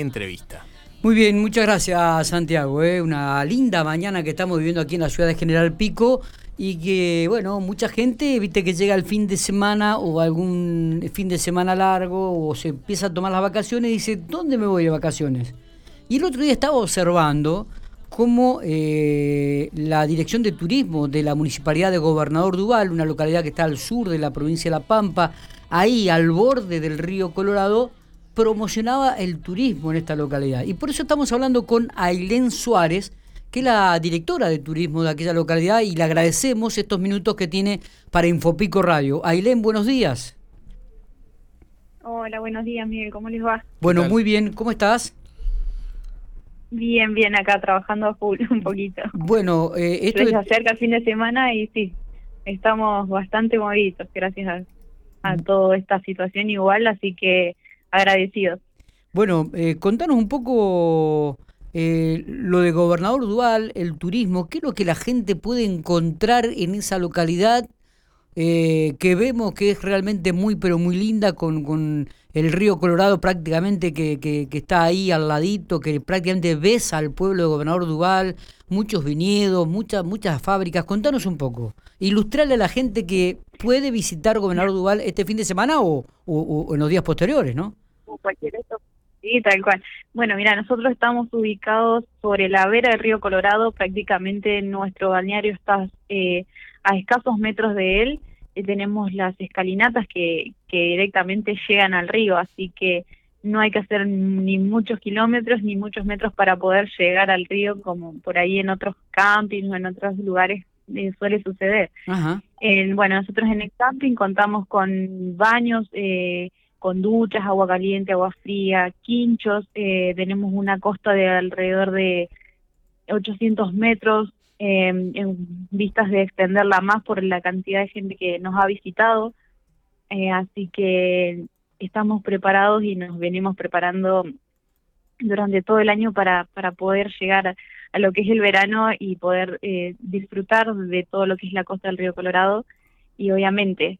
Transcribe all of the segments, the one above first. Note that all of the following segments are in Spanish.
entrevista. Muy bien, muchas gracias Santiago. ¿eh? Una linda mañana que estamos viviendo aquí en la ciudad de General Pico y que, bueno, mucha gente, viste que llega el fin de semana o algún fin de semana largo o se empieza a tomar las vacaciones y dice, ¿dónde me voy de vacaciones? Y el otro día estaba observando cómo eh, la Dirección de Turismo de la Municipalidad de Gobernador Duval, una localidad que está al sur de la provincia de La Pampa, ahí al borde del río Colorado, promocionaba el turismo en esta localidad. Y por eso estamos hablando con Ailén Suárez, que es la directora de turismo de aquella localidad, y le agradecemos estos minutos que tiene para Infopico Radio. Ailén, buenos días. Hola, buenos días, Miguel, ¿cómo les va? Bueno, muy bien, ¿cómo estás? Bien, bien, acá trabajando a full un poquito. Bueno, eh, esto se acerca el fin de semana y sí, estamos bastante movidos gracias a, a mm. toda esta situación igual, así que agradecidos. Bueno, eh, contanos un poco eh, lo de Gobernador Dual, el turismo, ¿qué es lo que la gente puede encontrar en esa localidad eh, que vemos que es realmente muy, pero muy linda con, con el río Colorado prácticamente que, está ahí al ladito, que prácticamente ves al pueblo de Gobernador Duval, muchos viñedos, muchas, muchas fábricas. Contanos un poco, ilustrarle a la gente que puede visitar Gobernador Duval este fin de semana o, en los días posteriores, ¿no? Cualquier Sí, tal cual. Bueno, mira, nosotros estamos ubicados sobre la vera del río Colorado, prácticamente nuestro balneario está eh, a escasos metros de él tenemos las escalinatas que, que directamente llegan al río, así que no hay que hacer ni muchos kilómetros ni muchos metros para poder llegar al río como por ahí en otros campings o en otros lugares eh, suele suceder. bueno, nosotros en el camping contamos con baños, eh, con duchas, agua caliente, agua fría, quinchos, eh, tenemos una costa de alrededor de 800 metros eh, en vistas de extenderla más por la cantidad de gente que nos ha visitado. Eh, así que estamos preparados y nos venimos preparando durante todo el año para, para poder llegar a, lo que es el verano y poder eh, disfrutar de todo lo que es la costa del río Colorado y obviamente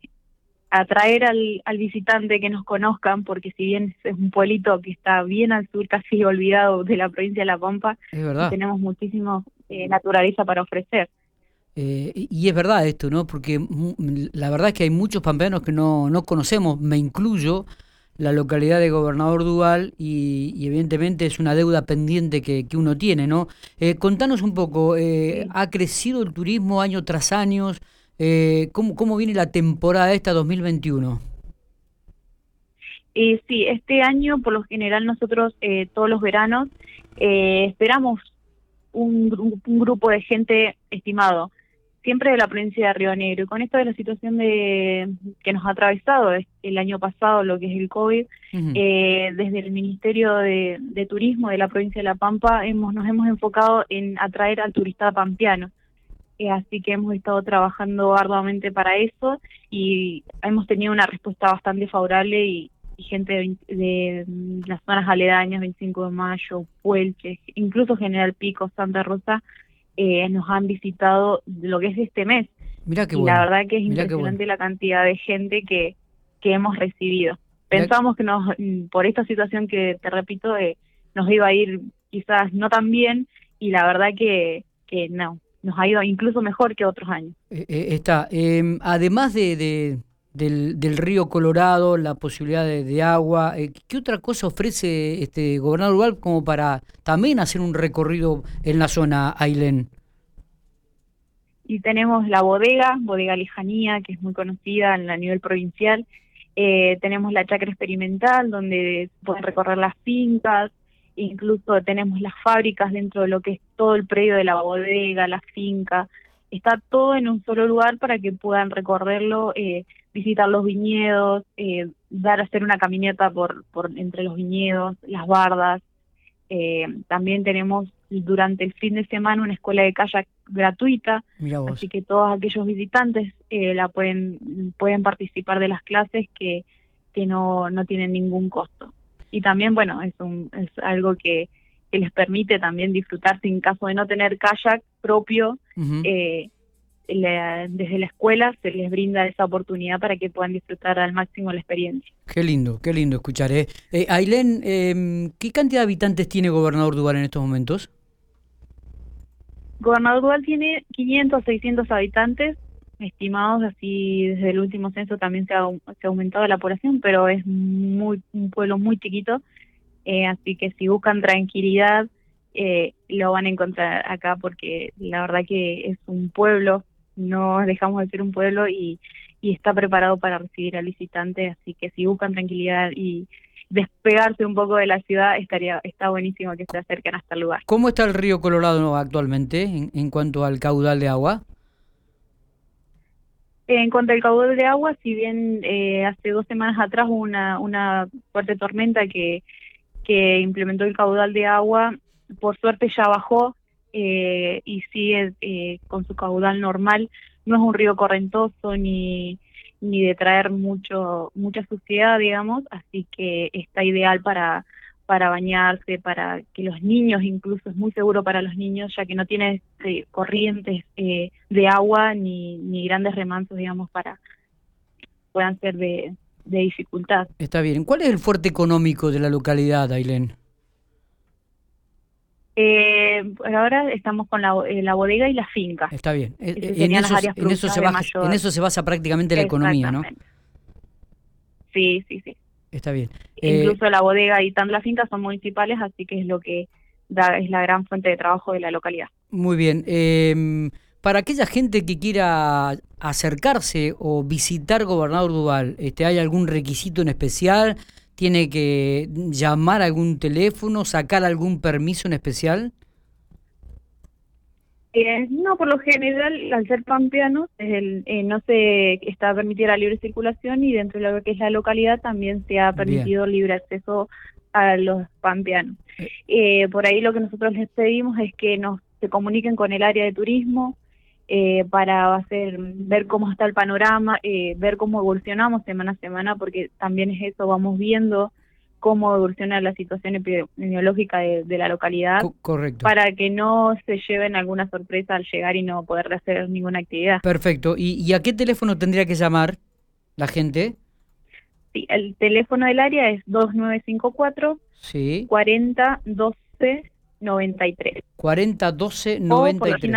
atraer al, al visitante que nos conozcan, porque si bien es un pueblito que está bien al sur, casi olvidado de la provincia de La Pampa, tenemos muchísimo eh, naturaleza para ofrecer. Eh, y es verdad esto, ¿no? Porque la verdad es que hay muchos pampeanos que no, no conocemos, me incluyo, la localidad de Gobernador Dual y, evidentemente es una deuda pendiente que, que uno tiene, ¿no? Eh, contanos un poco, eh, ¿ha crecido el turismo año tras año? Eh, ¿cómo, ¿Cómo viene la temporada esta 2021? Eh, sí, este año por lo general nosotros eh, todos los veranos eh, esperamos un, un, grupo de gente estimado, siempre de la provincia de Río Negro. Y con esto de la situación de que nos ha atravesado el año pasado, lo que es el COVID, eh, desde el Ministerio de, de, Turismo de la provincia de La Pampa hemos, nos hemos enfocado en atraer al turista pampeano. Eh, así que hemos estado trabajando arduamente para eso y hemos tenido una respuesta bastante favorable y, gente de, las zonas aledañas, 25 de Mayo, Puelche, incluso General Pico, Santa Rosa, eh, nos han visitado lo que es este mes. Mira qué y la verdad que es impresionante la cantidad de gente que, que hemos recibido. Pensamos que nos, por esta situación que te repito, eh, nos iba a ir quizás no tan bien y la verdad que, que no, nos ha ido incluso mejor que otros años. Eh, eh, está. Em, además de, del, del, río Colorado, la posibilidad de, agua, eh, ¿qué otra cosa ofrece este gobernador rural como para también hacer un recorrido en la zona, Ailén? Y tenemos la bodega, bodega Lejanía, que es muy conocida a nivel provincial. tenemos la chacra experimental, donde pueden recorrer las fincas, incluso tenemos las fábricas dentro de lo que es todo el predio de la bodega, la finca, está todo en un solo lugar para que puedan recorrerlo, eh, visitar los viñedos, eh, dar a hacer una caminata por, por entre los viñedos, las bardas. Eh, también tenemos durante el fin de semana una escuela de kayak gratuita, así que todos aquellos visitantes eh, la pueden pueden participar de las clases que que no no tienen ningún costo y también, bueno, es, un, es algo que, que les permite también disfrutar sin caso de no tener kayak propio, eh, desde la escuela se les brinda esa oportunidad para que puedan disfrutar al máximo la experiencia. Qué lindo, qué lindo escuchar. ¿eh? eh Ailén, eh, ¿qué cantidad de habitantes tiene Gobernador Duval en estos momentos? Gobernador Duval tiene 500 600 habitantes estimados, así desde el último censo también se ha, aumentado la población, pero es muy un pueblo muy chiquito, eh, así que si buscan tranquilidad, eh, lo van a encontrar acá porque la verdad que es un pueblo no dejamos de ser un pueblo y, y está preparado para recibir al visitante, así que si buscan tranquilidad y despegarse un poco de la ciudad, estaría está buenísimo que se acerquen hasta el lugar. ¿Cómo está el río Colorado actualmente en, en cuanto al caudal de agua? En cuanto al caudal de agua, si bien eh, hace dos semanas atrás hubo una, fuerte tormenta que, que implementó el caudal de agua, por suerte ya bajó, eh, y sigue eh, con su caudal normal. No es un río correntoso ni, ni de traer mucho mucha suciedad, digamos, así que está ideal para para bañarse, para que los niños, incluso es muy seguro para los niños, ya que no tiene eh, corrientes eh, de agua ni, ni grandes remansos, digamos, para puedan ser de, de dificultad. Está bien. ¿Cuál es el fuerte económico de la localidad, Ailén? Eh, ahora estamos con la, eh, la, bodega y la finca. Está bien. Eh, eh, en, eso, en, eso se basa, en eso se basa prácticamente la economía, ¿no? Sí, sí, sí. Está bien. Incluso la bodega y tanto la finca son municipales, así que es lo que da, es la gran fuente de trabajo de la localidad. Muy bien. Em, para aquella gente que quiera acercarse o visitar Gobernador Duval, este, ¿hay algún requisito en especial? ¿Tiene que llamar a algún teléfono, sacar algún permiso en especial? Eh, no, por lo general, al ser pampeanos, el, eh, no se está permitida la libre circulación y dentro de lo que es la localidad también se ha permitido libre acceso a los pampeanos. Eh. eh, por ahí lo que nosotros les pedimos es que nos se comuniquen con el área de turismo, eh, para hacer ver cómo está el panorama, eh, ver cómo evolucionamos semana a semana, porque también es eso, vamos viendo cómo evoluciona la situación epidemiológica de, la localidad, correcto. para que no se lleven alguna sorpresa al llegar y no poder hacer ninguna actividad. Perfecto. ¿Y, a qué teléfono tendría que llamar la gente? Sí, el teléfono del área es 2954 sí. 4012 93. 4012 93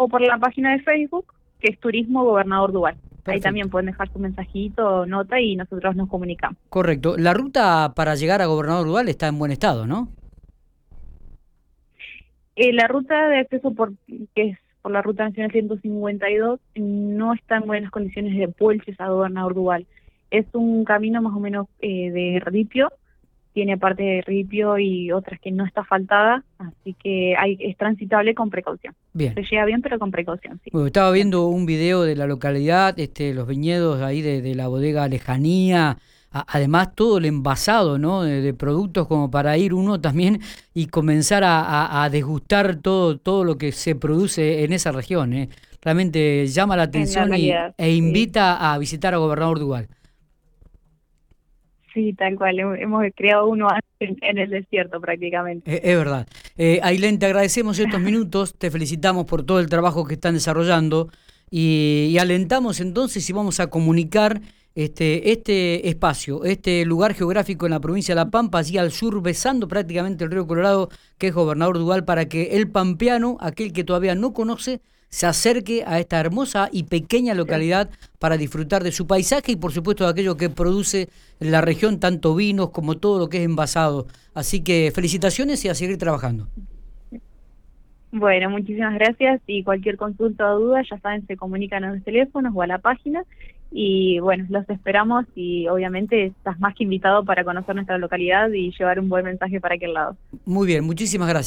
o por la página de Facebook, que es Turismo Gobernador Duval. Ahí también pueden dejar su mensajito nota y nosotros nos comunicamos. Correcto. La ruta para llegar a Gobernador Duval está en buen estado, ¿no? Eh, la ruta de acceso por que es por la ruta nacional 152 no está en buenas condiciones de Puelches a Gobernador Duval. Es un camino más o menos eh, de ripio tiene parte de ripio y otras que no está faltada, así que hay, es transitable con precaución. Bien. Se llega bien, pero con precaución, sí. estaba viendo un video de la localidad, este, los viñedos ahí de, la bodega Lejanía, además todo el envasado ¿no? De, productos como para ir uno también y comenzar a, a, degustar todo, todo lo que se produce en esa región. ¿eh? Realmente llama la atención y, e invita a visitar a Gobernador Duval. Sí, tal cual. Hemos creado uno en, el desierto prácticamente. Es, verdad. Eh, Ailén, te agradecemos estos minutos, te felicitamos por todo el trabajo que están desarrollando y, alentamos entonces y vamos a comunicar este, este espacio, este lugar geográfico en la provincia de La Pampa, allí al sur, besando prácticamente el río Colorado, que es Gobernador Duval, para que el pampeano, aquel que todavía no conoce, se acerque a esta hermosa y pequeña localidad para disfrutar de su paisaje y por supuesto de aquello que produce la región, tanto vinos como todo lo que es envasado. Así que felicitaciones y a seguir trabajando. Bueno, muchísimas gracias y cualquier consulta o duda, ya saben, se comunican a los teléfonos o a la página y bueno, los esperamos y obviamente estás más que invitado para conocer nuestra localidad y llevar un buen mensaje para aquel lado. Muy bien, muchísimas gracias.